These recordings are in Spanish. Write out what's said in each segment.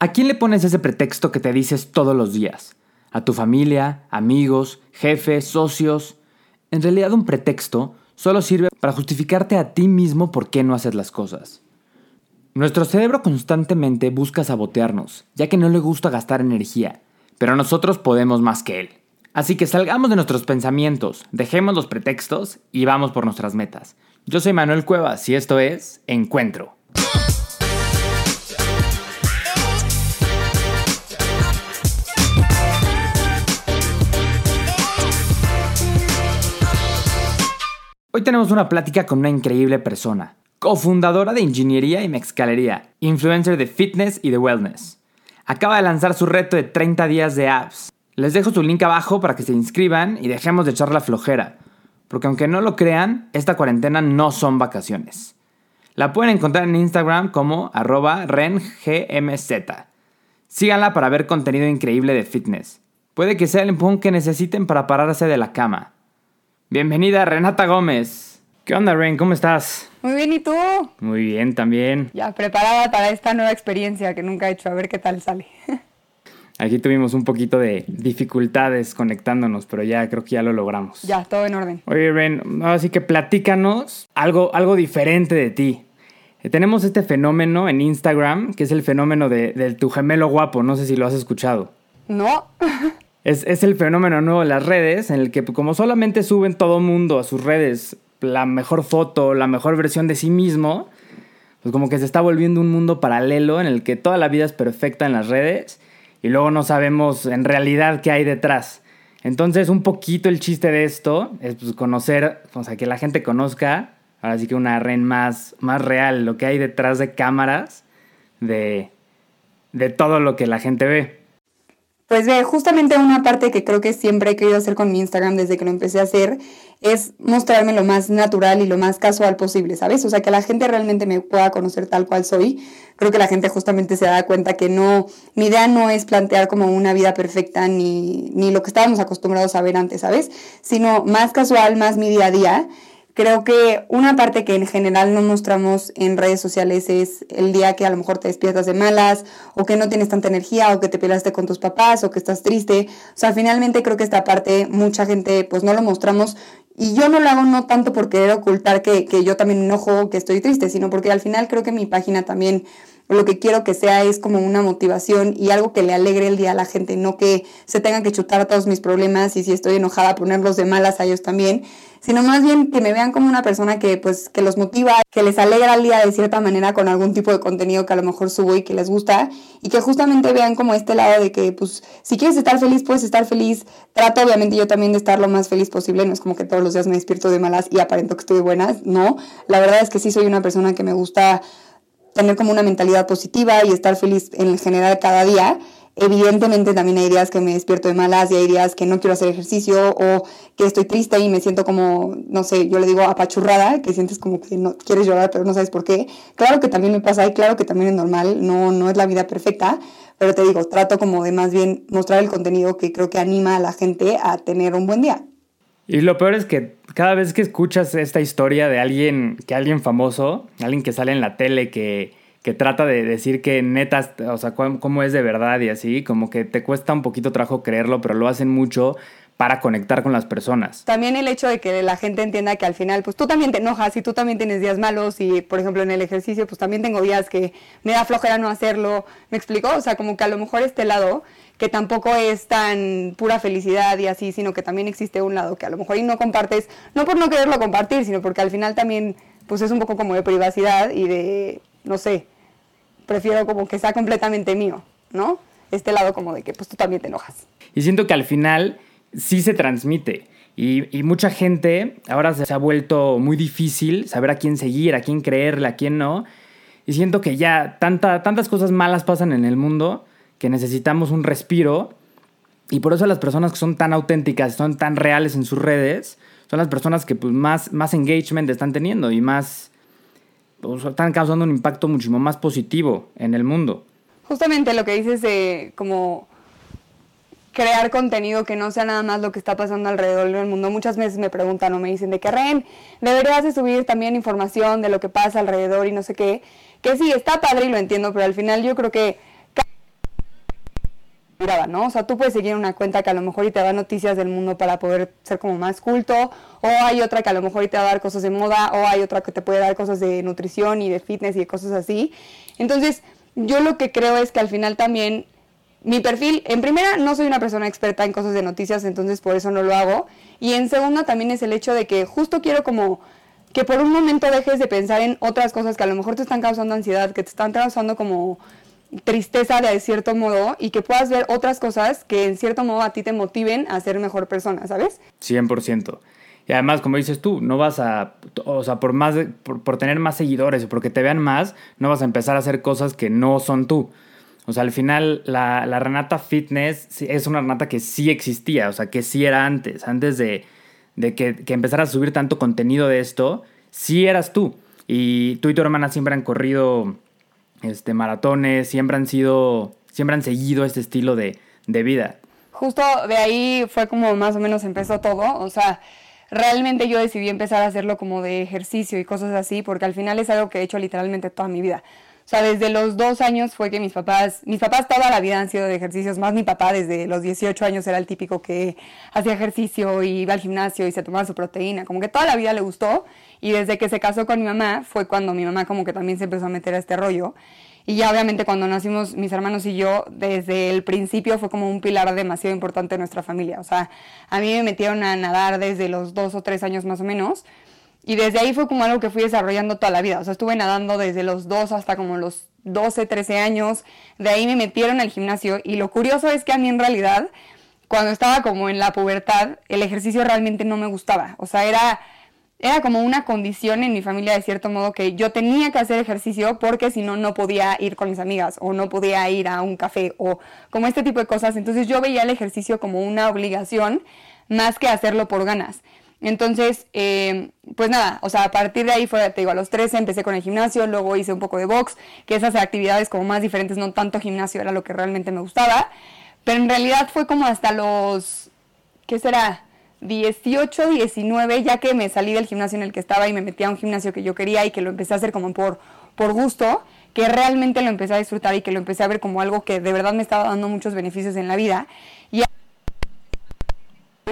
¿A quién le pones ese pretexto que te dices todos los días? ¿A tu familia, amigos, jefes, socios? En realidad un pretexto solo sirve para justificarte a ti mismo por qué no haces las cosas. Nuestro cerebro constantemente busca sabotearnos, ya que no le gusta gastar energía, pero nosotros podemos más que él. Así que salgamos de nuestros pensamientos, dejemos los pretextos y vamos por nuestras metas. Yo soy Manuel Cuevas y esto es Encuentro. Hoy tenemos una plática con una increíble persona, cofundadora de ingeniería y mezcalería, influencer de fitness y de wellness. Acaba de lanzar su reto de 30 días de apps. Les dejo su link abajo para que se inscriban y dejemos de echar la flojera, porque aunque no lo crean, esta cuarentena no son vacaciones. La pueden encontrar en Instagram como arroba rengmz. Síganla para ver contenido increíble de fitness. Puede que sea el empujón que necesiten para pararse de la cama. Bienvenida Renata Gómez. ¿Qué onda, Ren? ¿Cómo estás? Muy bien, ¿y tú? Muy bien, también. Ya preparada para esta nueva experiencia que nunca he hecho, a ver qué tal sale. Aquí tuvimos un poquito de dificultades conectándonos, pero ya creo que ya lo logramos. Ya, todo en orden. Oye, Ren, así que platícanos algo, algo diferente de ti. Eh, tenemos este fenómeno en Instagram, que es el fenómeno de, de tu gemelo guapo. No sé si lo has escuchado. No. Es, el fenómeno nuevo de las redes, en el que como solamente suben todo mundo a sus redes la mejor foto, la mejor versión de sí mismo, pues como que se está volviendo un mundo paralelo en el que toda la vida es perfecta en las redes y luego no sabemos en realidad qué hay detrás. Entonces un poquito el chiste de esto es pues, conocer, o sea, que la gente conozca, ahora sí que una red más, más real, lo que hay detrás de cámaras, de, de todo lo que la gente ve. Pues ve, justamente una parte que creo que siempre he querido hacer con mi Instagram desde que lo empecé a hacer es mostrarme lo más natural y lo más casual posible, ¿sabes? O sea, que la gente realmente me pueda conocer tal cual soy. Creo que la gente justamente se da cuenta que no, mi idea no es plantear como una vida perfecta ni, ni lo que estábamos acostumbrados a ver antes, ¿sabes? Sino más casual, más mi día a día Creo que una parte que en general no mostramos en redes sociales es el día que a lo mejor te despiertas de malas o que no tienes tanta energía o que te peleaste con tus papás o que estás triste. O sea, finalmente creo que esta parte mucha gente pues no lo mostramos y yo no lo hago no tanto por querer ocultar que, que yo también enojo, que estoy triste, sino porque al final creo que mi página también lo que quiero que sea es como una motivación y algo que le alegre el día a la gente, no que se tengan que chutar todos mis problemas y si estoy enojada ponerlos de malas a ellos también, sino más bien que me vean como una persona que pues que los motiva, que les alegra el día de cierta manera con algún tipo de contenido que a lo mejor subo y que les gusta y que justamente vean como este lado de que pues si quieres estar feliz puedes estar feliz. Trato obviamente yo también de estar lo más feliz posible, no es como que todos los días me despierto de malas y aparento que estoy de no. La verdad es que sí soy una persona que me gusta tener como una mentalidad positiva y estar feliz en general cada día. Evidentemente también hay días que me despierto de malas y hay días que no quiero hacer ejercicio o que estoy triste y me siento como, no sé, yo le digo apachurrada, que sientes como que no quieres llorar pero no sabes por qué. Claro que también me pasa y claro que también es normal, no, no es la vida perfecta, pero te digo, trato como de más bien mostrar el contenido que creo que anima a la gente a tener un buen día. Y lo peor es que cada vez que escuchas esta historia de alguien, que alguien famoso, alguien que sale en la tele, que, que trata de decir que neta, o sea, cómo es de verdad y así, como que te cuesta un poquito trabajo creerlo, pero lo hacen mucho para conectar con las personas. También el hecho de que la gente entienda que al final, pues tú también te enojas y tú también tienes días malos y, por ejemplo, en el ejercicio, pues también tengo días que me da flojera no hacerlo. ¿Me explico? O sea, como que a lo mejor este lado que tampoco es tan pura felicidad y así, sino que también existe un lado que a lo mejor no compartes, no por no quererlo compartir, sino porque al final también pues es un poco como de privacidad y de, no sé, prefiero como que sea completamente mío, ¿no? Este lado como de que pues tú también te enojas. Y siento que al final sí se transmite. Y, y, mucha gente ahora se ha vuelto muy difícil saber a quién seguir, a quién creerle, a quién no. Y siento que ya tanta, tantas cosas malas pasan en el mundo que necesitamos un respiro. Y por eso las personas que son tan auténticas, son tan reales en sus redes, son las personas que pues, más, más engagement están teniendo y más pues, están causando un impacto muchísimo más positivo en el mundo. Justamente lo que dices de como crear contenido que no sea nada más lo que está pasando alrededor del mundo. Muchas veces me preguntan o me dicen de que Ren, deberías de subir también información de lo que pasa alrededor y no sé qué. Que sí, está padre y lo entiendo, pero al final yo creo que ¿no? O sea, tú puedes seguir una cuenta que a lo mejor y te da noticias del mundo para poder ser como más culto, o hay otra que a lo mejor y te va a dar cosas de moda, o hay otra que te puede dar cosas de nutrición y de fitness y de cosas así. Entonces, yo lo que creo es que al final también mi perfil, en primera, no soy una persona experta en cosas de noticias, entonces por eso no lo hago. Y en segunda, también es el hecho de que justo quiero como que por un momento dejes de pensar en otras cosas que a lo mejor te están causando ansiedad, que te están causando como tristeza de cierto modo y que puedas ver otras cosas que en cierto modo a ti te motiven a ser mejor persona, ¿sabes? 100%. Y además, como dices tú, no vas a, o sea, por, más, por, tener más seguidores o porque te vean más, no vas a empezar a hacer cosas que no son tú. O sea, al final la, la Renata Fitness es una Renata que sí existía, o sea, que sí era antes, antes de, de que, que empezara a subir tanto contenido de esto, sí eras tú. Y tú y tu hermana siempre han corrido este, maratones, siempre han sido, siempre han seguido este estilo de, de vida. Justo de ahí fue como más o menos empezó todo, o sea, realmente yo decidí empezar a hacerlo como de ejercicio y cosas así, porque al final es algo que he hecho literalmente toda mi vida. O sea, desde los dos años fue que mis papás, mis papás toda la vida han sido de ejercicios, más mi papá desde los 18 años era el típico que hacía ejercicio y iba al gimnasio y se tomaba su proteína, como que toda la vida le gustó y desde que se casó con mi mamá fue cuando mi mamá como que también se empezó a meter a este rollo. Y ya obviamente cuando nacimos mis hermanos y yo, desde el principio fue como un pilar demasiado importante de nuestra familia. O sea, a mí me metieron a nadar desde los dos o tres años más o menos. Y desde ahí fue como algo que fui desarrollando toda la vida. O sea, estuve nadando desde los 2 hasta como los 12, 13 años. De ahí me metieron al gimnasio. Y lo curioso es que a mí en realidad, cuando estaba como en la pubertad, el ejercicio realmente no me gustaba. O sea, era, era como una condición en mi familia de cierto modo que yo tenía que hacer ejercicio porque si no, no podía ir con mis amigas o no podía ir a un café o como este tipo de cosas. Entonces yo veía el ejercicio como una obligación más que hacerlo por ganas. Entonces, eh, pues nada, o sea, a partir de ahí fue, te digo, a los 13 empecé con el gimnasio, luego hice un poco de box, que esas actividades como más diferentes, no tanto gimnasio, era lo que realmente me gustaba, pero en realidad fue como hasta los, ¿qué será? 18, 19, ya que me salí del gimnasio en el que estaba y me metí a un gimnasio que yo quería y que lo empecé a hacer como por, por gusto, que realmente lo empecé a disfrutar y que lo empecé a ver como algo que de verdad me estaba dando muchos beneficios en la vida. Y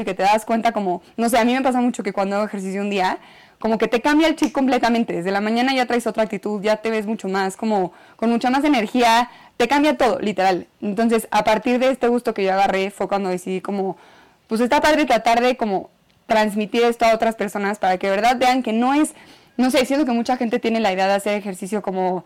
que te das cuenta como, no sé, a mí me pasa mucho que cuando hago ejercicio un día, como que te cambia el chip completamente. Desde la mañana ya traes otra actitud, ya te ves mucho más, como con mucha más energía, te cambia todo, literal. Entonces, a partir de este gusto que yo agarré, fue cuando decidí como, pues está padre tratar de como transmitir esto a otras personas para que de verdad vean que no es, no sé, siento que mucha gente tiene la idea de hacer ejercicio como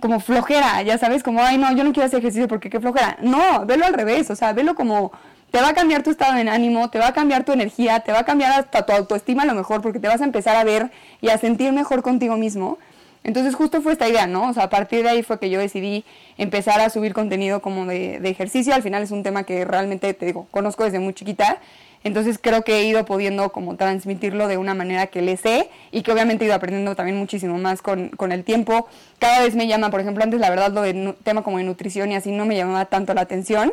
como flojera, ya sabes, como, ay, no, yo no quiero hacer ejercicio porque qué flojera. No, velo al revés, o sea, velo como te va a cambiar tu estado de ánimo, te va a cambiar tu energía, te va a cambiar hasta tu autoestima a lo mejor, porque te vas a empezar a ver y a sentir mejor contigo mismo. Entonces justo fue esta idea, ¿no? O sea, a partir de ahí fue que yo decidí empezar a subir contenido como de, ejercicio. Al final es un tema que realmente, te digo, conozco desde muy chiquita. Entonces creo que he ido pudiendo como transmitirlo de una manera que le sé y que obviamente he ido aprendiendo también muchísimo más con, con el tiempo. Cada vez me llama, por ejemplo, antes la verdad lo de tema como de nutrición y así no me llamaba tanto la atención.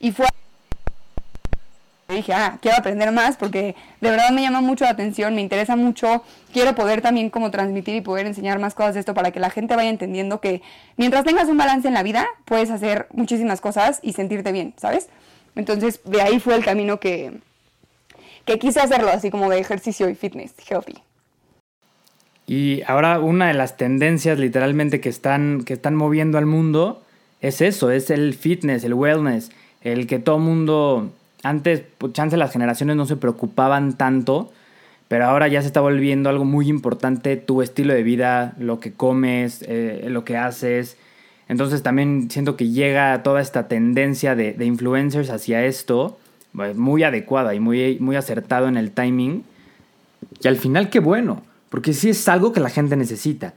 Y fue dije, ah, quiero aprender más porque de verdad me llama mucho la atención, me interesa mucho, quiero poder también como transmitir y poder enseñar más cosas de esto para que la gente vaya entendiendo que mientras tengas un balance en la vida, puedes hacer muchísimas cosas y sentirte bien, ¿sabes? Entonces, de ahí fue el camino que, que quise hacerlo, así como de ejercicio y fitness, healthy. Y ahora una de las tendencias literalmente que están, que están moviendo al mundo es eso, es el fitness, el wellness, el que todo mundo antes, pues, chance las generaciones no se preocupaban tanto, pero ahora ya se está volviendo algo muy importante tu estilo de vida, lo que comes, eh, lo que haces. Entonces también siento que llega toda esta tendencia de, influencers hacia esto, pues, muy adecuada y muy, muy acertado en el timing. Y al final qué bueno, porque sí es algo que la gente necesita.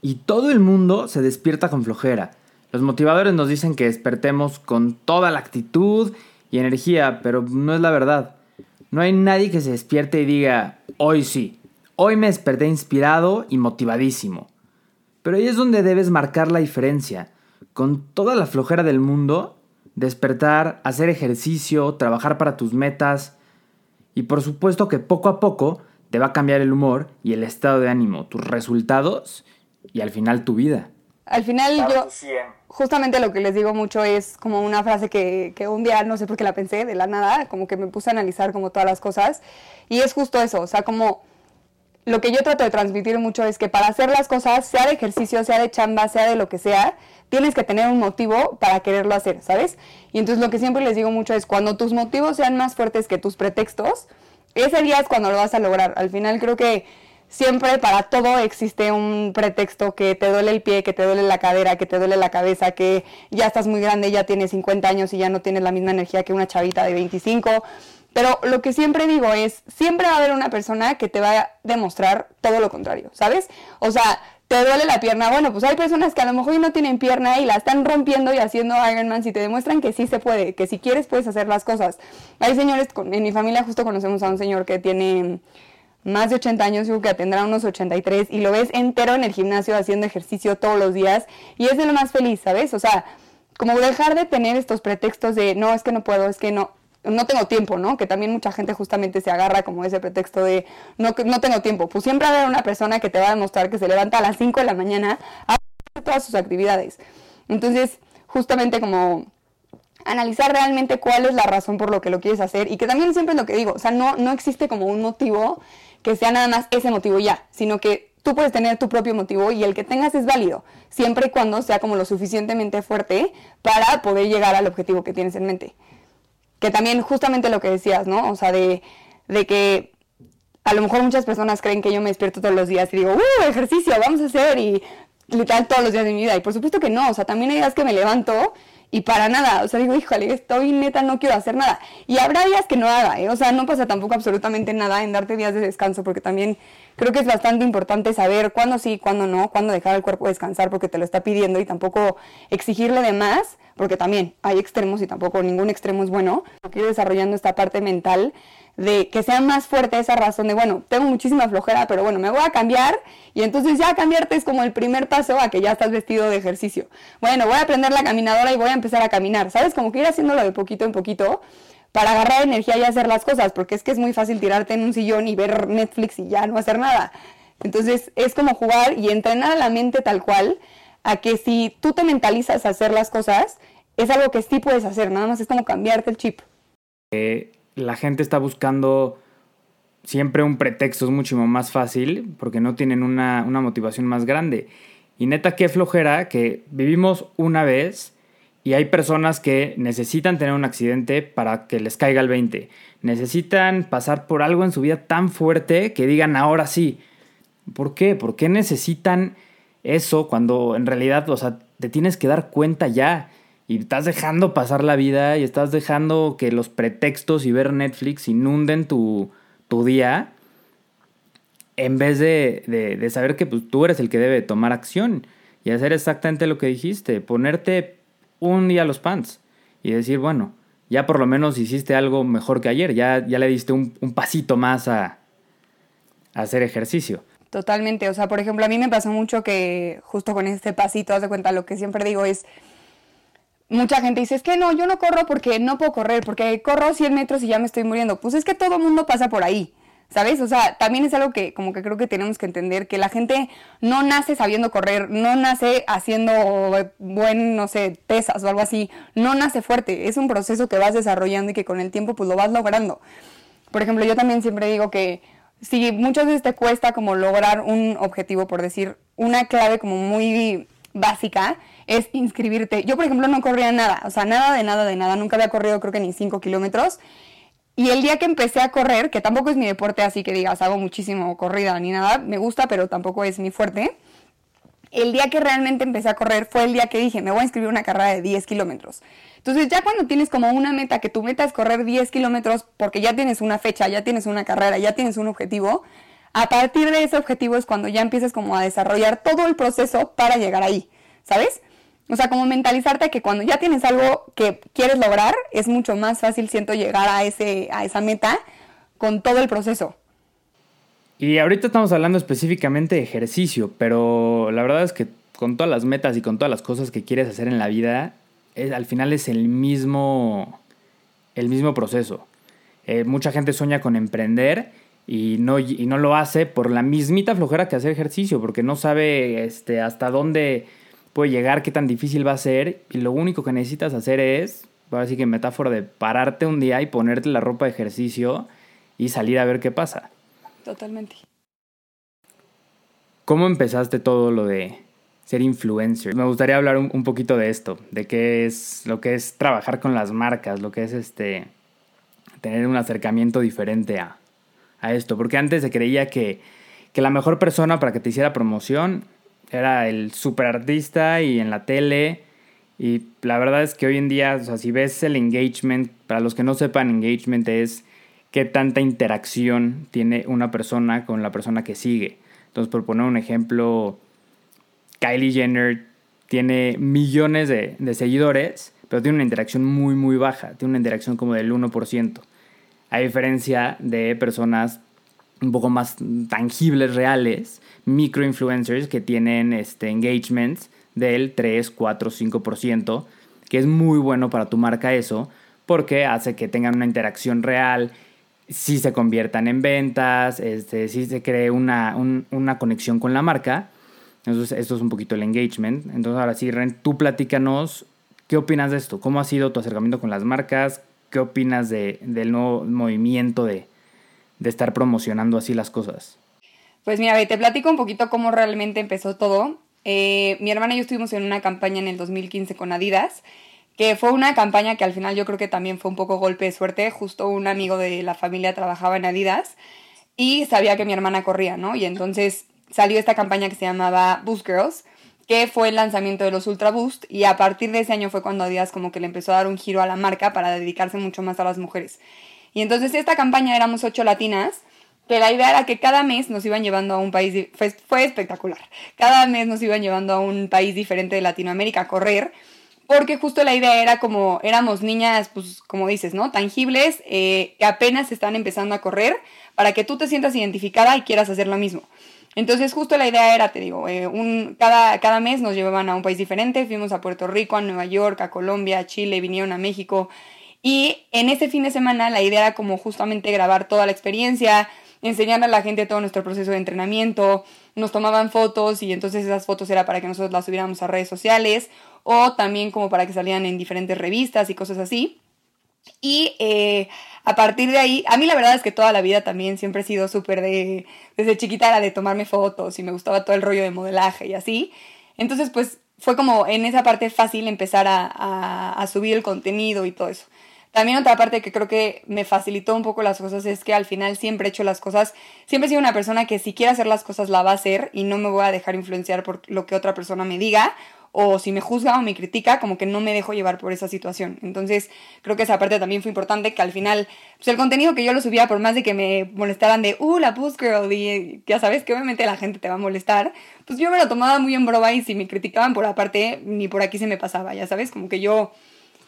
Y todo el mundo se despierta con flojera. Los motivadores nos dicen que despertemos con toda la actitud y energía, pero no es la verdad. No hay nadie que se despierte y diga, hoy sí, hoy me desperté inspirado y motivadísimo. Pero ahí es donde debes marcar la diferencia. Con toda la flojera del mundo, despertar, hacer ejercicio, trabajar para tus metas. Y por supuesto que poco a poco te va a cambiar el humor y el estado de ánimo, tus resultados y al final tu vida. Al final yo, justamente lo que les digo mucho es como una frase que, que, un día, no sé por qué la pensé, de la nada, como que me puse a analizar como todas las cosas. Y es justo eso, o sea, como lo que yo trato de transmitir mucho es que para hacer las cosas, sea de ejercicio, sea de chamba, sea de lo que sea, tienes que tener un motivo para quererlo hacer, ¿sabes? Y entonces lo que siempre les digo mucho es cuando tus motivos sean más fuertes que tus pretextos, ese día es cuando lo vas a lograr. Al final creo que siempre para todo existe un pretexto que te duele el pie, que te duele la cadera, que te duele la cabeza, que ya estás muy grande, ya tienes 50 años y ya no tienes la misma energía que una chavita de 25 pero lo que siempre digo es, siempre va a haber una persona que te va a demostrar todo lo contrario, ¿sabes? O sea, te duele la pierna, bueno, pues hay personas que a lo mejor no tienen pierna y la están rompiendo y haciendo Ironman y te demuestran que sí se puede, que si quieres puedes hacer las cosas. Hay señores, en mi familia justo conocemos a un señor que tiene más de 80 años, digo que tendrá unos 83 y lo ves entero en el gimnasio haciendo ejercicio todos los días y es de lo más feliz, ¿sabes? O sea, como dejar de tener estos pretextos de no, es que no puedo, es que no no tengo tiempo, ¿no? Que también mucha gente justamente se agarra como ese pretexto de no, no tengo tiempo. Pues siempre haber una persona que te va a demostrar que se levanta a las 5 de la mañana a todas sus actividades. Entonces, justamente como analizar realmente cuál es la razón por lo que lo quieres hacer y que también siempre es lo que digo, o sea, no, no existe como un motivo que sea nada más ese motivo ya, sino que tú puedes tener tu propio motivo y el que tengas es válido, siempre y cuando sea como lo suficientemente fuerte para poder llegar al objetivo que tienes en mente que también justamente lo que decías, ¿no? O sea, de, de que a lo mejor muchas personas creen que yo me despierto todos los días y digo, ¡uh, ejercicio, vamos a hacer! Y literal todos los días de mi vida. Y por supuesto que no, o sea, también hay días que me levanto y para nada, o sea, digo, híjole, estoy neta, no quiero hacer nada. Y habrá días que no haga, ¿eh? O sea, no pasa tampoco absolutamente nada en darte días de descanso, porque también creo que es bastante importante saber cuándo sí, cuándo no, cuándo dejar al cuerpo descansar porque te lo está pidiendo y tampoco exigirle de más porque también hay extremos y tampoco ningún extremo es bueno. Quiero desarrollando esta parte mental de que sea más fuerte esa razón de, bueno, tengo muchísima flojera, pero bueno, me voy a cambiar y entonces ya cambiarte es como el primer paso a que ya estás vestido de ejercicio. Bueno, voy a prender la caminadora y voy a empezar a caminar, ¿sabes? Como que ir haciéndolo de poquito en poquito para agarrar energía y hacer las cosas, porque es que es muy fácil tirarte en un sillón y ver Netflix y ya no hacer nada. Entonces es como jugar y entrenar a la mente tal cual a que si tú te mentalizas a hacer las cosas, es algo que sí puedes hacer, nada más es como cambiarte el chip. La gente está buscando siempre un pretexto, es muchísimo más fácil porque no tienen una, una motivación más grande. Y neta, qué flojera que vivimos una vez y hay personas que necesitan tener un accidente para que les caiga el 20. Necesitan pasar por algo en su vida tan fuerte que digan ahora sí. ¿Por qué? ¿Por qué necesitan eso cuando en realidad, o sea, te tienes que dar cuenta ya y estás dejando pasar la vida y estás dejando que los pretextos y ver Netflix inunden tu, día en vez de, saber que pues, tú eres el que debe tomar acción y hacer exactamente lo que dijiste, ponerte un día los pants y decir, bueno, ya por lo menos hiciste algo mejor que ayer, ya, ya le diste un, pasito más a, a hacer ejercicio. Totalmente, o sea, por ejemplo, a mí me pasó mucho que justo con este pasito, haz de cuenta, lo que siempre digo es, mucha gente dice, es que no, yo no corro porque no puedo correr, porque corro 100 metros y ya me estoy muriendo. Pues es que todo el mundo pasa por ahí, ¿sabes? O sea, también es algo que como que creo que tenemos que entender, que la gente no nace sabiendo correr, no nace haciendo buen, no sé, pesas o algo así, no nace fuerte, es un proceso que vas desarrollando y que con el tiempo pues lo vas logrando. Por ejemplo, yo también siempre digo que si muchas veces te cuesta como lograr un objetivo, por decir, una clave como muy básica es inscribirte. Yo, por ejemplo, no corría nada, o sea, nada de nada de nada, nunca había corrido creo que ni 5 kilómetros. Y el día que empecé a correr, que tampoco es mi deporte así que digas, hago muchísimo corrida ni nada, me gusta, pero tampoco es mi fuerte. El día que realmente empecé a correr fue el día que dije, me voy a inscribir una carrera de 10 kilómetros. Entonces ya cuando tienes como una meta, que tu meta es correr 10 kilómetros porque ya tienes una fecha, ya tienes una carrera, ya tienes un objetivo, a partir de ese objetivo es cuando ya empiezas como a desarrollar todo el proceso para llegar ahí, ¿sabes? O sea, como mentalizarte que cuando ya tienes algo que quieres lograr, es mucho más fácil, siento, llegar a, ese, a esa meta con todo el proceso. Y ahorita estamos hablando específicamente de ejercicio, pero la verdad es que con todas las metas y con todas las cosas que quieres hacer en la vida, al final es el mismo, el mismo proceso. Eh, mucha gente sueña con emprender y no, y no lo hace por la mismita flojera que hacer ejercicio, porque no sabe este, hasta dónde puede llegar, qué tan difícil va a ser, y lo único que necesitas hacer es, ahora sí que metáfora de pararte un día y ponerte la ropa de ejercicio y salir a ver qué pasa. Totalmente. ¿Cómo empezaste todo lo de ser influencer? Me gustaría hablar un, un, poquito de esto, de qué es lo que es trabajar con las marcas, lo que es este tener un acercamiento diferente a, a esto, porque antes se creía que, que la mejor persona para que te hiciera promoción era el super artista y en la tele. Y la verdad es que hoy en día, o sea, si ves el engagement, para los que no sepan, engagement es qué tanta interacción tiene una persona con la persona que sigue. Entonces, por poner un ejemplo, Kylie Jenner tiene millones de, de seguidores, pero tiene una interacción muy, muy baja. Tiene una interacción como del 1%. A diferencia de personas un poco más tangibles, reales, microinfluencers que tienen este, engagements del 3, 4, 5%, que es muy bueno para tu marca eso, porque hace que tengan una interacción real, si se conviertan en ventas, este, si se cree una, una conexión con la marca. Entonces, esto es un poquito el engagement. Entonces, ahora sí, Ren, tú platícanos, ¿qué opinas de esto? ¿Cómo ha sido tu acercamiento con las marcas? ¿Qué opinas de, del nuevo movimiento de, de estar promocionando así las cosas? Pues mira, te platico un poquito cómo realmente empezó todo. Eh, mi hermana y yo estuvimos en una campaña en el 2015 con Adidas, que fue una campaña que al final yo creo que también fue un poco golpe de suerte. Justo un amigo de la familia trabajaba en Adidas y sabía que mi hermana corría, ¿no? Y entonces salió esta campaña que se llamaba Boost Girls, que fue el lanzamiento de los Ultra Boost y a partir de ese año fue cuando Adidas como que le empezó a dar un giro a la marca para dedicarse mucho más a las mujeres. Y entonces esta campaña éramos ocho latinas, que la idea era que cada mes nos iban llevando a un país, fue, fue espectacular, cada mes nos iban llevando a un país diferente de Latinoamérica a correr, porque justo la idea era como éramos niñas, pues como dices, ¿no? Tangibles, eh, que apenas están empezando a correr, para que tú te sientas identificada y quieras hacer lo mismo. Entonces justo la idea era, te digo, eh, un, cada, cada mes nos llevaban a un país diferente, fuimos a Puerto Rico, a Nueva York, a Colombia, a Chile, vinieron a México. Y en ese fin de semana la idea era como justamente grabar toda la experiencia, enseñar a la gente todo nuestro proceso de entrenamiento, nos tomaban fotos y entonces esas fotos era para que nosotros las subiéramos a redes sociales o también como para que salieran en diferentes revistas y cosas así. Y eh, a partir de ahí, a mí la verdad es que toda la vida también siempre he sido súper de, desde chiquita era de tomarme fotos y me gustaba todo el rollo de modelaje y así. Entonces, pues fue como en esa parte fácil empezar a, a, a subir el contenido y todo eso. También otra parte que creo que me facilitó un poco las cosas es que al final siempre he hecho las cosas, siempre he sido una persona que si quiere hacer las cosas la va a hacer y no me voy a dejar influenciar por lo que otra persona me diga o si me juzga o me critica, como que no me dejo llevar por esa situación. Entonces, creo que esa parte también fue importante, que al final, pues el contenido que yo lo subía, por más de que me molestaran de, uh, la Puss Girl, y ya sabes que obviamente la gente te va a molestar, pues yo me lo tomaba muy en broma y si me criticaban por aparte, ni por aquí se me pasaba, ya sabes, como que yo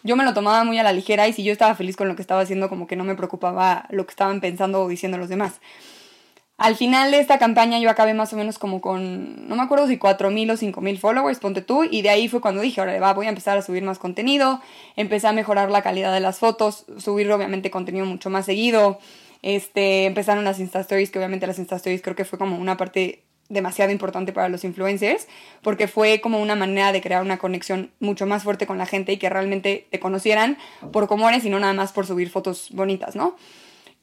yo me lo tomaba muy a la ligera y si yo estaba feliz con lo que estaba haciendo, como que no me preocupaba lo que estaban pensando o diciendo los demás. Al final de esta campaña yo acabé más o menos como con, no me acuerdo si 4.000 o 5.000 followers, ponte tú, y de ahí fue cuando dije, ahora va, voy a empezar a subir más contenido, empecé a mejorar la calidad de las fotos, subir obviamente contenido mucho más seguido, este, empezaron las Insta Stories, que obviamente las Insta Stories creo que fue como una parte demasiado importante para los influencers, porque fue como una manera de crear una conexión mucho más fuerte con la gente y que realmente te conocieran por cómo eres y no nada más por subir fotos bonitas, ¿no?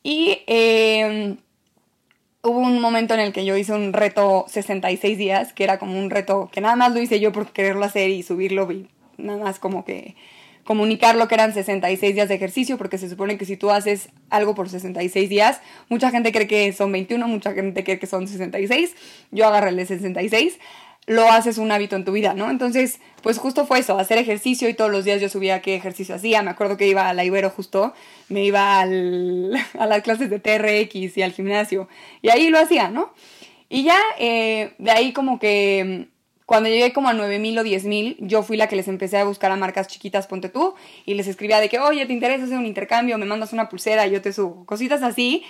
Y eh, hubo un momento en el que yo hice un reto 66 días, que era como un reto que nada más lo hice yo por quererlo hacer y subirlo y nada más como que comunicar lo que eran 66 días de ejercicio, porque se supone que si tú haces algo por 66 días, mucha gente cree que son 21, mucha gente cree que son 66, yo agarré el de 66, lo haces un hábito en tu vida, ¿no? Entonces, pues justo fue eso, hacer ejercicio y todos los días yo subía qué ejercicio hacía, me acuerdo que iba a la Ibero justo, me iba al, a las clases de TRX y al gimnasio, y ahí lo hacía, ¿no? Y ya eh, de ahí como que cuando llegué como a 9000 o 10000, yo fui la que les empecé a buscar a marcas chiquitas, ponte tú, y les escribía de que, oye, ¿te interesa hacer un intercambio? Me mandas una pulsera y yo te subo. Cositas así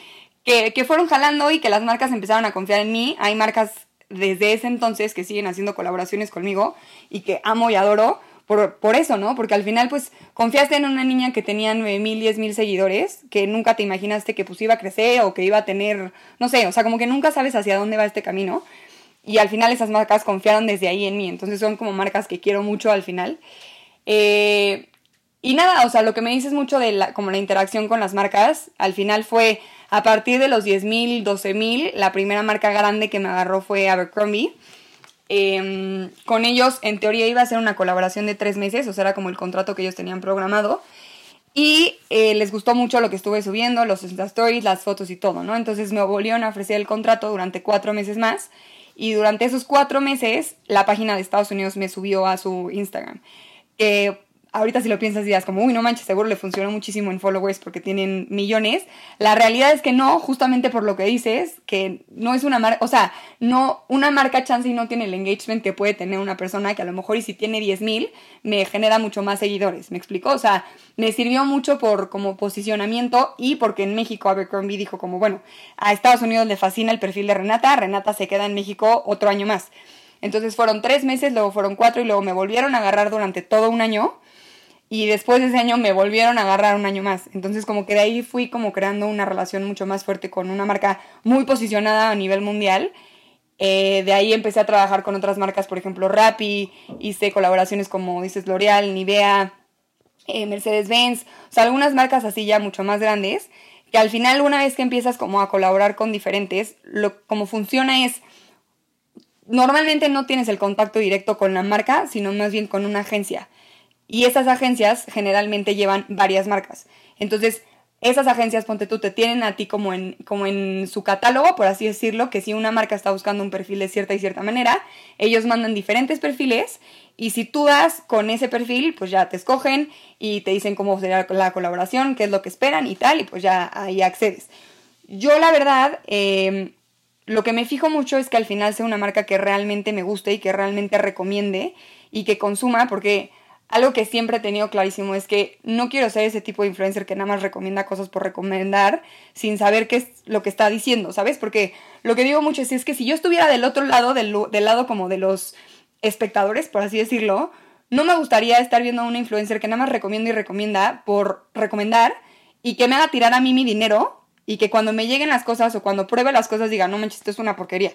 que, que fueron jalando y que las marcas empezaron a confiar en mí. Hay marcas desde ese entonces que siguen haciendo colaboraciones conmigo y que amo y adoro. Por, por, eso, ¿no? Porque al final, pues, confiaste en una niña que tenía 9 mil, 10 mil seguidores, que nunca te imaginaste que pues iba a crecer o que iba a tener, no sé, o sea, como que nunca sabes hacia dónde va este camino. Y al final esas marcas confiaron desde ahí en mí, entonces son como marcas que quiero mucho al final. Eh, y nada, o sea, lo que me dices mucho de la, como la interacción con las marcas, al final fue a partir de los 10.000, 12.000, la primera marca grande que me agarró fue Abercrombie. Em, con ellos, en teoría, iba a ser una colaboración de tres meses, o sea, era como el contrato que ellos tenían programado. Y eh, les gustó mucho lo que estuve subiendo, los stories, las fotos y todo, ¿no? Entonces me volvieron a ofrecer el contrato durante cuatro meses más. Y durante esos cuatro meses, la página de Estados Unidos me subió a su Instagram. Que ahorita si lo piensas dirás como, uy, no manches, seguro le funcionó muchísimo en followers porque tienen millones. La realidad es que no, justamente por lo que dices, que no es una marca, o sea, no, una marca chance y no tiene el engagement que puede tener una persona que a lo mejor y si tiene 10 mil, me genera mucho más seguidores, ¿me explico? O sea, me sirvió mucho por como posicionamiento y porque en México Abercrombie dijo como, bueno, a Estados Unidos le fascina el perfil de Renata, Renata se queda en México otro año más. Entonces fueron tres meses, luego fueron cuatro y luego me volvieron a agarrar durante todo un año y después de ese año me volvieron a agarrar un año más. Entonces como que de ahí fui como creando una relación mucho más fuerte con una marca muy posicionada a nivel mundial. Eh, de ahí empecé a trabajar con otras marcas, por ejemplo Rappi, hice colaboraciones como dices L'Oreal, Nivea, eh, Mercedes-Benz, o sea, algunas marcas así ya mucho más grandes, que al final una vez que empiezas como a colaborar con diferentes, lo, como funciona es, normalmente no tienes el contacto directo con la marca, sino más bien con una agencia. Y esas agencias generalmente llevan varias marcas. Entonces, esas agencias, ponte tú, te tienen a ti como en, como en su catálogo, por así decirlo, que si una marca está buscando un perfil de cierta y cierta manera, ellos mandan diferentes perfiles y si tú das con ese perfil, pues ya te escogen y te dicen cómo será la colaboración, qué es lo que esperan y tal, y pues ya ahí accedes. Yo la verdad, em, lo que me fijo mucho es que al final sea una marca que realmente me guste y que realmente recomiende y que consuma, porque algo que siempre he tenido clarísimo es que no quiero ser ese tipo de influencer que nada más recomienda cosas por recomendar sin saber qué es lo que está diciendo, ¿sabes? Porque lo que digo mucho es, que si yo estuviera del otro lado, del, lado como de los espectadores, por así decirlo, no me gustaría estar viendo a una influencer que nada más recomienda y recomienda por recomendar y que me haga tirar a mí mi dinero y que cuando me lleguen las cosas o cuando pruebe las cosas diga, no manches, esto es una porquería.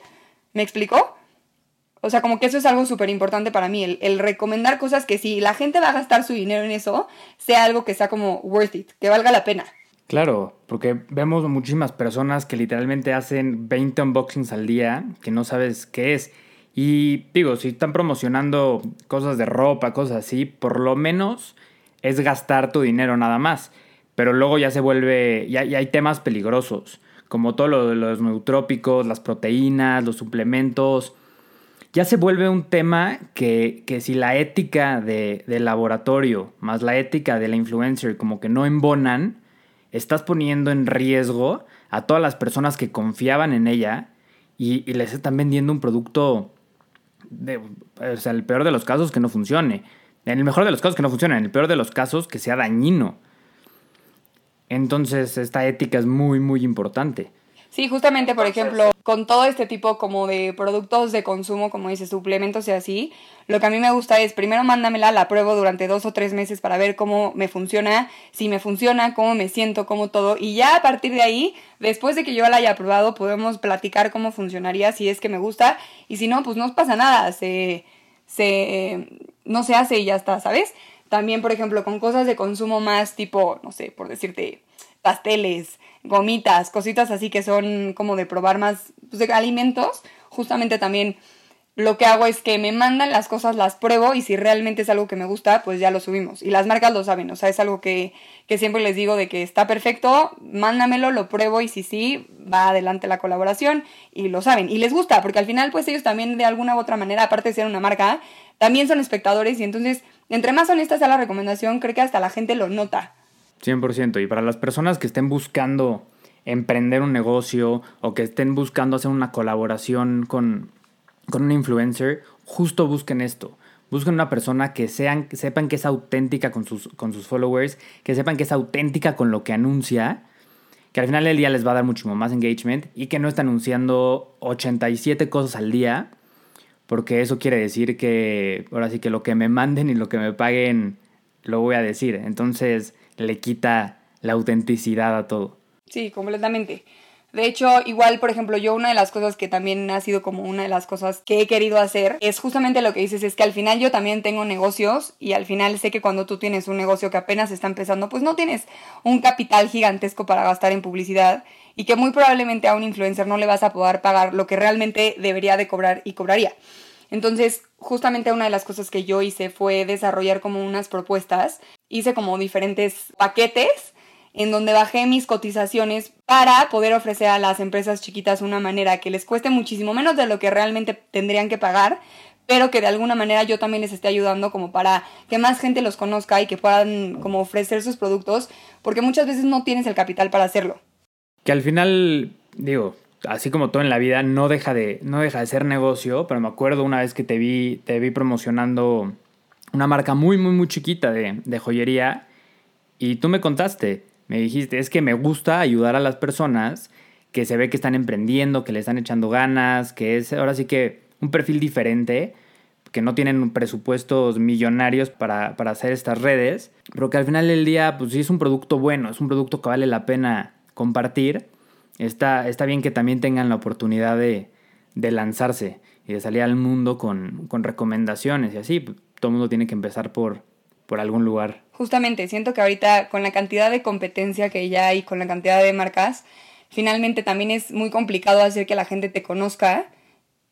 ¿Me explico? O sea, como que eso es algo súper importante para mí, el, recomendar cosas que si la gente va a gastar su dinero en eso, sea algo que sea como worth it, que valga la pena. Claro, porque vemos muchísimas personas que literalmente hacen 20 unboxings al día, que no sabes qué es. Y digo, si están promocionando cosas de ropa, cosas así, por lo menos es gastar tu dinero nada más. Pero luego ya se vuelve, ya, ya hay temas peligrosos, como todo lo de los neutrópicos, las proteínas, los suplementos ya se vuelve un tema que, si la ética de, del laboratorio más la ética de la influencer como que no embonan, estás poniendo en riesgo a todas las personas que confiaban en ella y, les están vendiendo un producto, o sea, el peor de los casos que no funcione. En el mejor de los casos que no funcione, en el peor de los casos que sea dañino. Entonces esta ética es muy, muy importante. Sí, justamente, por ejemplo, con todo este tipo como de productos de consumo, como dice, suplementos y así, lo que a mí me gusta es, primero mándamela, la pruebo durante dos o tres meses para ver cómo me funciona, si me funciona, cómo me siento, cómo todo, y ya a partir de ahí, después de que yo la haya probado, podemos platicar cómo funcionaría, si es que me gusta, y si no, pues no pasa nada, se, se, no se hace y ya está, ¿sabes? También, por ejemplo, con cosas de consumo más tipo, no sé, por decirte, pasteles, gomitas, cositas así que son como de probar más pues, de alimentos, justamente también lo que hago es que me mandan las cosas, las pruebo y si realmente es algo que me gusta, pues ya lo subimos. Y las marcas lo saben, o sea, es algo que, que siempre les digo de que está perfecto, mándamelo, lo pruebo y si sí, va adelante la colaboración y lo saben. Y les gusta, porque al final pues ellos también de alguna u otra manera, aparte de ser una marca, también son espectadores y entonces, entre más honesta sea la recomendación, creo que hasta la gente lo nota. 100%. Y para las personas que estén buscando emprender un negocio o que estén buscando hacer una colaboración con, con un influencer, justo busquen esto. Busquen una persona que, sean, sepan que es auténtica con sus, con sus followers, que sepan que es auténtica con lo que anuncia, que al final del día les va a dar muchísimo más engagement y que no está anunciando 87 cosas al día, porque eso quiere decir que ahora sí que lo que me manden y lo que me paguen lo voy a decir. Entonces, le quita la autenticidad a todo. Sí, completamente. De hecho, igual, por ejemplo, yo una de las cosas que también ha sido como una de las cosas que he querido hacer es justamente lo que dices, es que al final yo también tengo negocios y al final sé que cuando tú tienes un negocio que apenas está empezando, pues no tienes un capital gigantesco para gastar en publicidad y que muy probablemente a un influencer no le vas a poder pagar lo que realmente debería de cobrar y cobraría. Entonces, justamente una de las cosas que yo hice fue desarrollar como unas propuestas, hice como diferentes paquetes en donde bajé mis cotizaciones para poder ofrecer a las empresas chiquitas una manera que les cueste muchísimo menos de lo que realmente tendrían que pagar, pero que de alguna manera yo también les esté ayudando como para que más gente los conozca y que puedan como ofrecer sus productos, porque muchas veces no tienes el capital para hacerlo. Que al final, digo, así como todo en la vida, no deja de, no deja de ser negocio, pero me acuerdo una vez que te vi, te vi promocionando una marca muy, muy, muy chiquita de, de joyería y tú me contaste, me dijiste, es que me gusta ayudar a las personas que se ve que están emprendiendo, que le están echando ganas, que es ahora sí que un perfil diferente, que no tienen presupuestos millonarios para, hacer estas redes, pero que al final del día, pues sí es un producto bueno, es un producto que vale la pena compartir. Está, está bien que también tengan la oportunidad de, de lanzarse y de salir al mundo con, con recomendaciones y así. Todo el mundo tiene que empezar por, por algún lugar. Justamente, siento que ahorita con la cantidad de competencia que ya hay, con la cantidad de marcas, finalmente también es muy complicado hacer que la gente te conozca.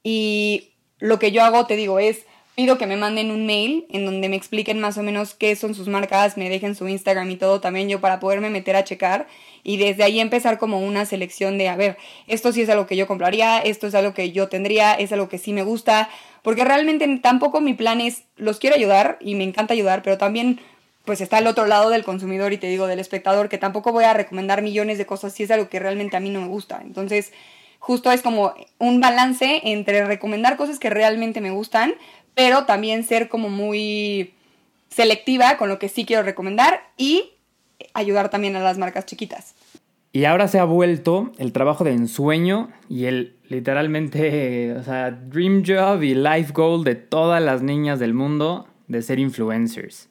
Y lo que yo hago, te digo, es pido que me manden un mail en donde me expliquen más o menos qué son sus marcas, me dejen su Instagram y todo también yo para poderme meter a checar y desde ahí empezar como una selección de, a ver, esto sí es algo que yo compraría, esto es algo que yo tendría, es algo que sí me gusta, porque realmente tampoco mi plan es, los quiero ayudar y me encanta ayudar, pero también pues está el otro lado del consumidor y te digo del espectador que tampoco voy a recomendar millones de cosas si es algo que realmente a mí no me gusta. Entonces, justo es como un balance entre recomendar cosas que realmente me gustan, pero también ser como muy selectiva con lo que sí quiero recomendar y ayudar también a las marcas chiquitas. Y ahora se ha vuelto el trabajo de ensueño y el literalmente, o sea, dream job y life goal de todas las niñas del mundo de ser influencers.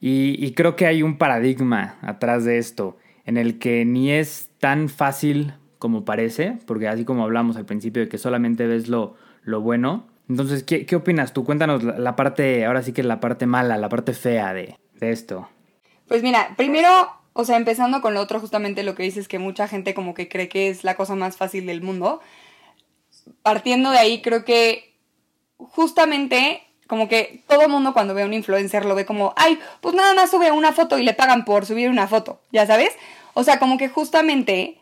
Y, y creo que hay un paradigma atrás de esto, en el que ni es tan fácil como parece, porque así como hablamos al principio de que solamente ves lo, lo bueno, entonces, ¿qué, ¿qué, opinas tú? Cuéntanos la, parte, ahora sí que la parte mala, la parte fea de, de esto. Pues mira, primero, o sea, empezando con lo otro, justamente lo que dices que mucha gente como que cree que es la cosa más fácil del mundo. Partiendo de ahí, creo que justamente como que todo mundo cuando ve a un influencer lo ve como, ay, pues nada más sube una foto y le pagan por subir una foto, ¿ya sabes? O sea, como que justamente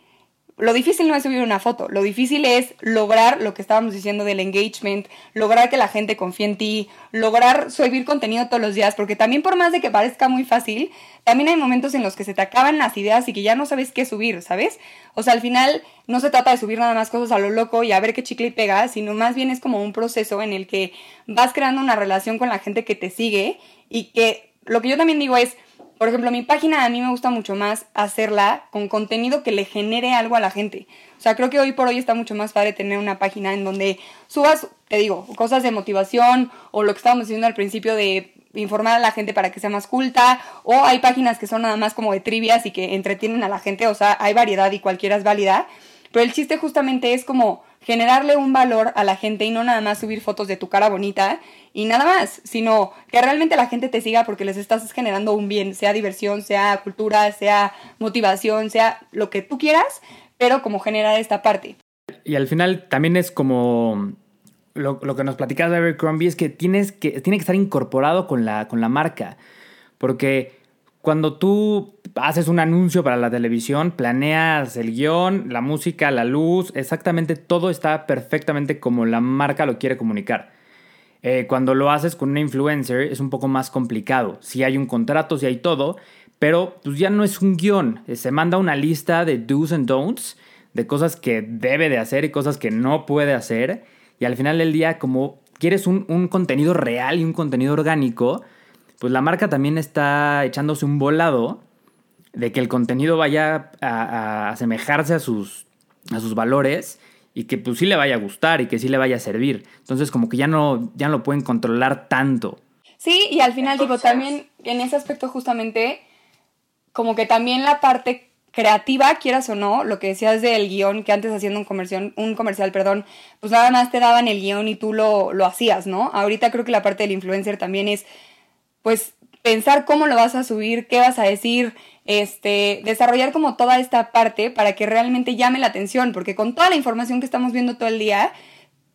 lo difícil no es subir una foto, lo difícil es lograr lo que estábamos diciendo del engagement, lograr que la gente confíe en ti, lograr subir contenido todos los días, porque también por más de que parezca muy fácil, también hay momentos en los que se te acaban las ideas y que ya no sabes qué subir, ¿sabes? O sea, al final no se trata de subir nada más cosas a lo loco y a ver qué chicle pega, sino más bien es como un proceso en el que vas creando una relación con la gente que te sigue y que lo que yo también digo es, por ejemplo, mi página a mí me gusta mucho más hacerla con contenido que le genere algo a la gente. O sea, creo que hoy por hoy está mucho más padre tener una página en donde subas, te digo, cosas de motivación o lo que estábamos diciendo al principio de informar a la gente para que sea más culta, o hay páginas que son nada más como de trivias y que entretienen a la gente, o sea, hay variedad y cualquiera es válida. Pero el chiste justamente es como generarle un valor a la gente y no nada más subir fotos de tu cara bonita y nada más, sino que realmente la gente te siga porque les estás generando un bien, sea diversión, sea cultura, sea motivación, sea lo que tú quieras, pero como generar esta parte. Y al final también es como lo, que nos platicas de Abercrombie es que tienes que tiene que estar incorporado con la, con la marca, porque cuando tú haces un anuncio para la televisión, planeas el guion, la música, la luz, exactamente todo está perfectamente como la marca lo quiere comunicar. Eh, cuando lo haces con una influencer es un poco más complicado. Si hay un contrato, si hay todo, pero pues ya no es un guion. Eh, se manda una lista de do's and don'ts, de cosas que debe de hacer y cosas que no puede hacer. Y al final del día, como quieres un, un contenido real y un contenido orgánico, pues la marca también está echándose un volado de que el contenido vaya a, asemejarse a sus, a sus valores y que pues sí le vaya a gustar y que sí le vaya a servir. Entonces como que ya no, ya no lo pueden controlar tanto. Sí, y al final digo, también en ese aspecto justamente, como que también la parte creativa, quieras o no, lo que decías del guion, que antes haciendo un comercial, un comercial, perdón, pues nada más te daban el guion y tú lo, lo hacías, ¿no? Ahorita creo que la parte del influencer también es, pues, pensar cómo lo vas a subir, qué vas a decir, este, desarrollar como toda esta parte para que realmente llame la atención, porque con toda la información que estamos viendo todo el día,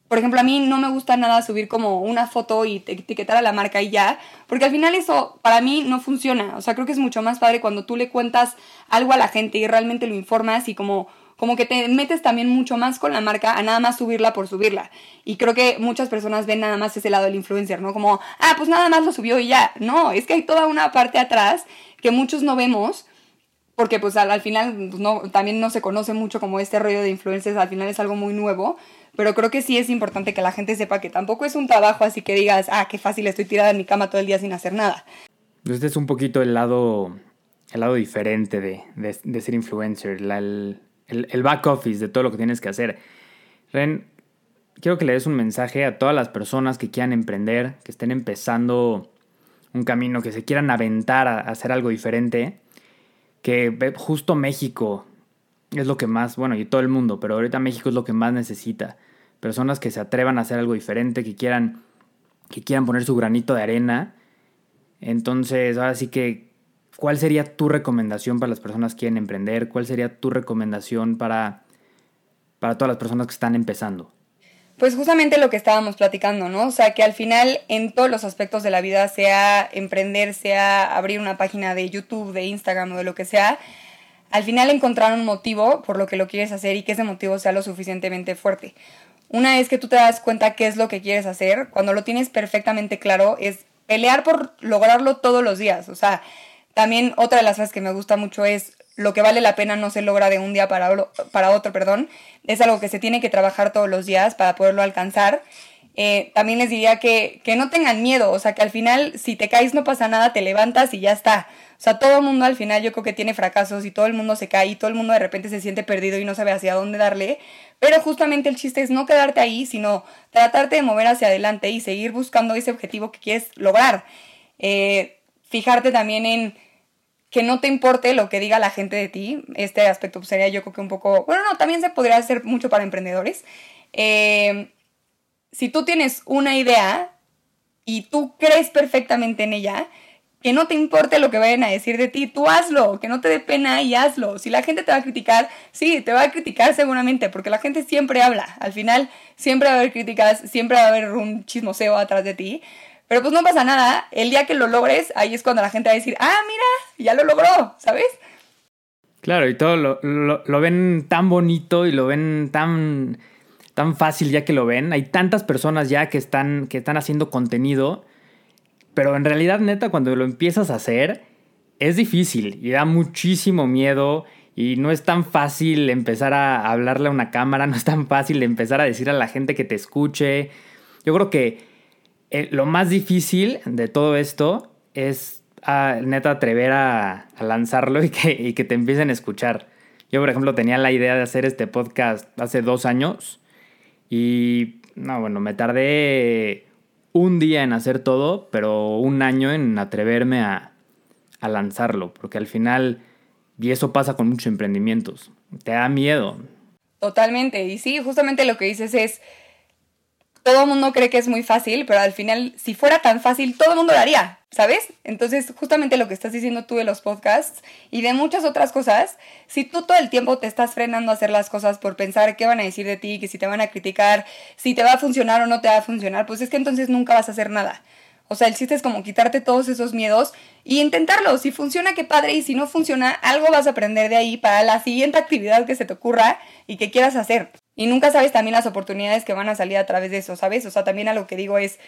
por ejemplo, a mí no me gusta nada subir como una foto y etiquetar a la marca y ya, porque al final eso para mí no funciona. O sea, creo que es mucho más padre cuando tú le cuentas algo a la gente y realmente lo informas y como como que te metes también mucho más con la marca a nada más subirla por subirla. Y creo que muchas personas ven nada más ese lado del influencer, ¿no? Como, ah, pues nada más lo subió y ya. No, es que hay toda una parte atrás que muchos no vemos porque pues al, final pues, no, también no se conoce mucho como este rollo de influencers, al final es algo muy nuevo, pero creo que sí es importante que la gente sepa que tampoco es un trabajo así que digas, ah, qué fácil, estoy tirada en mi cama todo el día sin hacer nada. Este es un poquito el lado, el lado diferente de, de, ser influencer, el, el, back office de todo lo que tienes que hacer. Ren, quiero que le des un mensaje a todas las personas que quieran emprender, que estén empezando un camino, que se quieran aventar a hacer algo diferente que justo México es lo que más, bueno, y todo el mundo, pero ahorita México es lo que más necesita. Personas que se atrevan a hacer algo diferente, que quieran, que quieran poner su granito de arena. Entonces, ahora sí que, ¿cuál sería tu recomendación para las personas que quieren emprender? ¿Cuál sería tu recomendación para, para todas las personas que están empezando? Pues justamente lo que estábamos platicando, ¿no? O sea, que al final en todos los aspectos de la vida, sea emprender, sea abrir una página de YouTube, de Instagram o de lo que sea, al final encontrar un motivo por lo que lo quieres hacer y que ese motivo sea lo suficientemente fuerte. Una vez que tú te das cuenta qué es lo que quieres hacer, cuando lo tienes perfectamente claro, es pelear por lograrlo todos los días. O sea, también otra de las cosas que me gusta mucho es lo que vale la pena no se logra de un día para, para otro, perdón. Es algo que se tiene que trabajar todos los días para poderlo alcanzar. Eh, también les diría que, que, no tengan miedo, o sea, que al final si te caes no pasa nada, te levantas y ya está. O sea, todo el mundo al final yo creo que tiene fracasos y todo el mundo se cae y todo el mundo de repente se siente perdido y no sabe hacia dónde darle. Pero justamente el chiste es no quedarte ahí, sino tratarte de mover hacia adelante y seguir buscando ese objetivo que quieres lograr. Eh, fijarte también en que no te importe lo que diga la gente de ti. Este aspecto pues, sería yo creo que un poco, bueno, no, también se podría hacer mucho para emprendedores. Eh, si tú tienes una idea y tú crees perfectamente en ella, que no te importe lo que vayan a decir de ti, tú hazlo, que no te dé pena y hazlo. Si la gente te va a criticar, sí, te va a criticar seguramente, porque la gente siempre habla. Al final, siempre va a haber críticas, siempre va a haber un chismoseo atrás de ti. Pero pues no pasa nada, el día que lo logres, ahí es cuando la gente va a decir, ah, mira, ya lo logró, ¿sabes? Claro, y todo lo, lo, ven tan bonito y lo ven tan, tan fácil ya que lo ven. Hay tantas personas ya que están, que están haciendo contenido, pero en realidad, neta, cuando lo empiezas a hacer, es difícil y da muchísimo miedo y no es tan fácil empezar a hablarle a una cámara, no es tan fácil empezar a decir a la gente que te escuche. Yo creo que eh, lo más difícil de todo esto es a, neta atrever a, lanzarlo y que, y que, te empiecen a escuchar. Yo, por ejemplo, tenía la idea de hacer este podcast hace dos años y, no, bueno, me tardé un día en hacer todo, pero un año en atreverme a, a lanzarlo, porque al final, y eso pasa con muchos emprendimientos, te da miedo. Totalmente, y sí, justamente lo que dices es todo el mundo cree que es muy fácil, pero al final, si fuera tan fácil, todo el mundo lo haría, ¿sabes? Entonces, justamente lo que estás diciendo tú de los podcasts y de muchas otras cosas, si tú todo el tiempo te estás frenando a hacer las cosas por pensar qué van a decir de ti, que si te van a criticar, si te va a funcionar o no te va a funcionar, pues es que entonces nunca vas a hacer nada. O sea, el chiste es como quitarte todos esos miedos y intentarlo. Si funciona, qué padre. Y si no funciona, algo vas a aprender de ahí para la siguiente actividad que se te ocurra y que quieras hacer. Y nunca sabes también las oportunidades que van a salir a través de eso, ¿sabes? O sea, también a lo que digo es,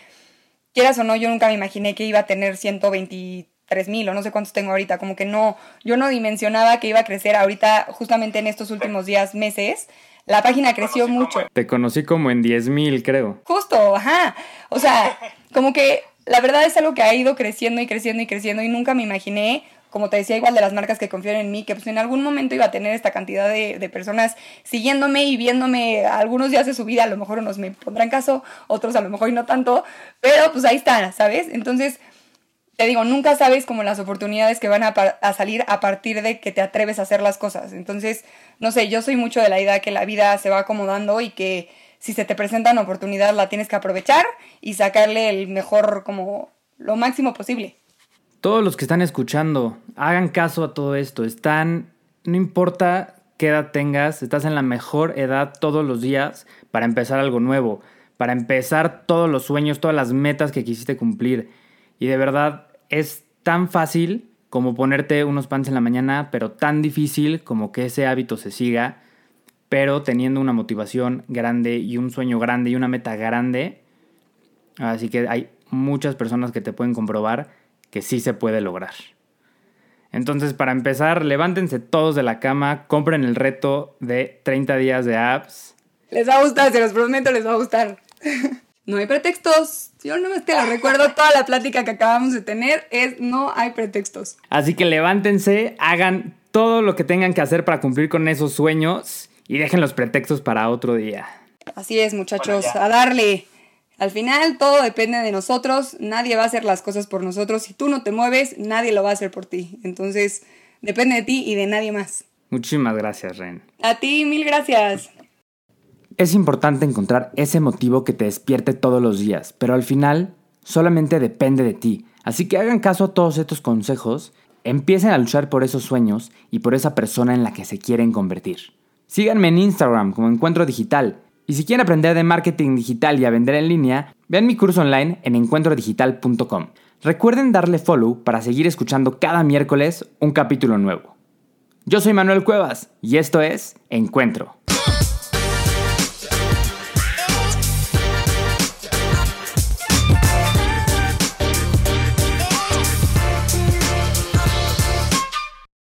quieras o no, yo nunca me imaginé que iba a tener 123 mil o no sé cuántos tengo ahorita, como que no, yo no dimensionaba que iba a crecer ahorita justamente en estos últimos días, meses. La página creció mucho. Te conocí como en 10 mil, creo. Justo, ajá. O sea, como que la verdad es algo que ha ido creciendo y creciendo y creciendo y nunca me imaginé como te decía, igual de las marcas que confían en mí, que pues en algún momento iba a tener esta cantidad de, personas siguiéndome y viéndome algunos días de su vida, a lo mejor unos me pondrán caso, otros a lo mejor y no tanto, pero pues ahí está, ¿sabes? Entonces, te digo, nunca sabes como las oportunidades que van a, a, salir a partir de que te atreves a hacer las cosas. Entonces, no sé, yo soy mucho de la idea que la vida se va acomodando y que si se te presenta una oportunidad la tienes que aprovechar y sacarle el mejor, como lo máximo posible. Todos los que están escuchando, hagan caso a todo esto. Están, no importa qué edad tengas, estás en la mejor edad todos los días para empezar algo nuevo, para empezar todos los sueños, todas las metas que quisiste cumplir. Y de verdad, es tan fácil como ponerte unos pants en la mañana, pero tan difícil como que ese hábito se siga, pero teniendo una motivación grande y un sueño grande y una meta grande. Así que hay muchas personas que te pueden comprobar que sí se puede lograr. Entonces, para empezar, levántense todos de la cama, compren el reto de 30 días de apps. Les va a gustar, se los prometo, les va a gustar. No hay pretextos. Yo no me te lo recuerdo, toda la plática que acabamos de tener es no hay pretextos. Así que levántense, hagan todo lo que tengan que hacer para cumplir con esos sueños y dejen los pretextos para otro día. Así es, muchachos, a darle. Al final todo depende de nosotros, nadie va a hacer las cosas por nosotros. Si tú no te mueves, nadie lo va a hacer por ti. Entonces, depende de ti y de nadie más. Muchísimas gracias, Ren. A ti, mil gracias. Es importante encontrar ese motivo que te despierte todos los días, pero al final solamente depende de ti. Así que hagan caso a todos estos consejos, empiecen a luchar por esos sueños y por esa persona en la que se quieren convertir. Síganme en Instagram como Encuentro Digital. Y si quieren aprender de marketing digital y a vender en línea, vean mi curso online en encuentrodigital.com. Recuerden darle follow para seguir escuchando cada miércoles un capítulo nuevo. Yo soy Manuel Cuevas y esto es Encuentro.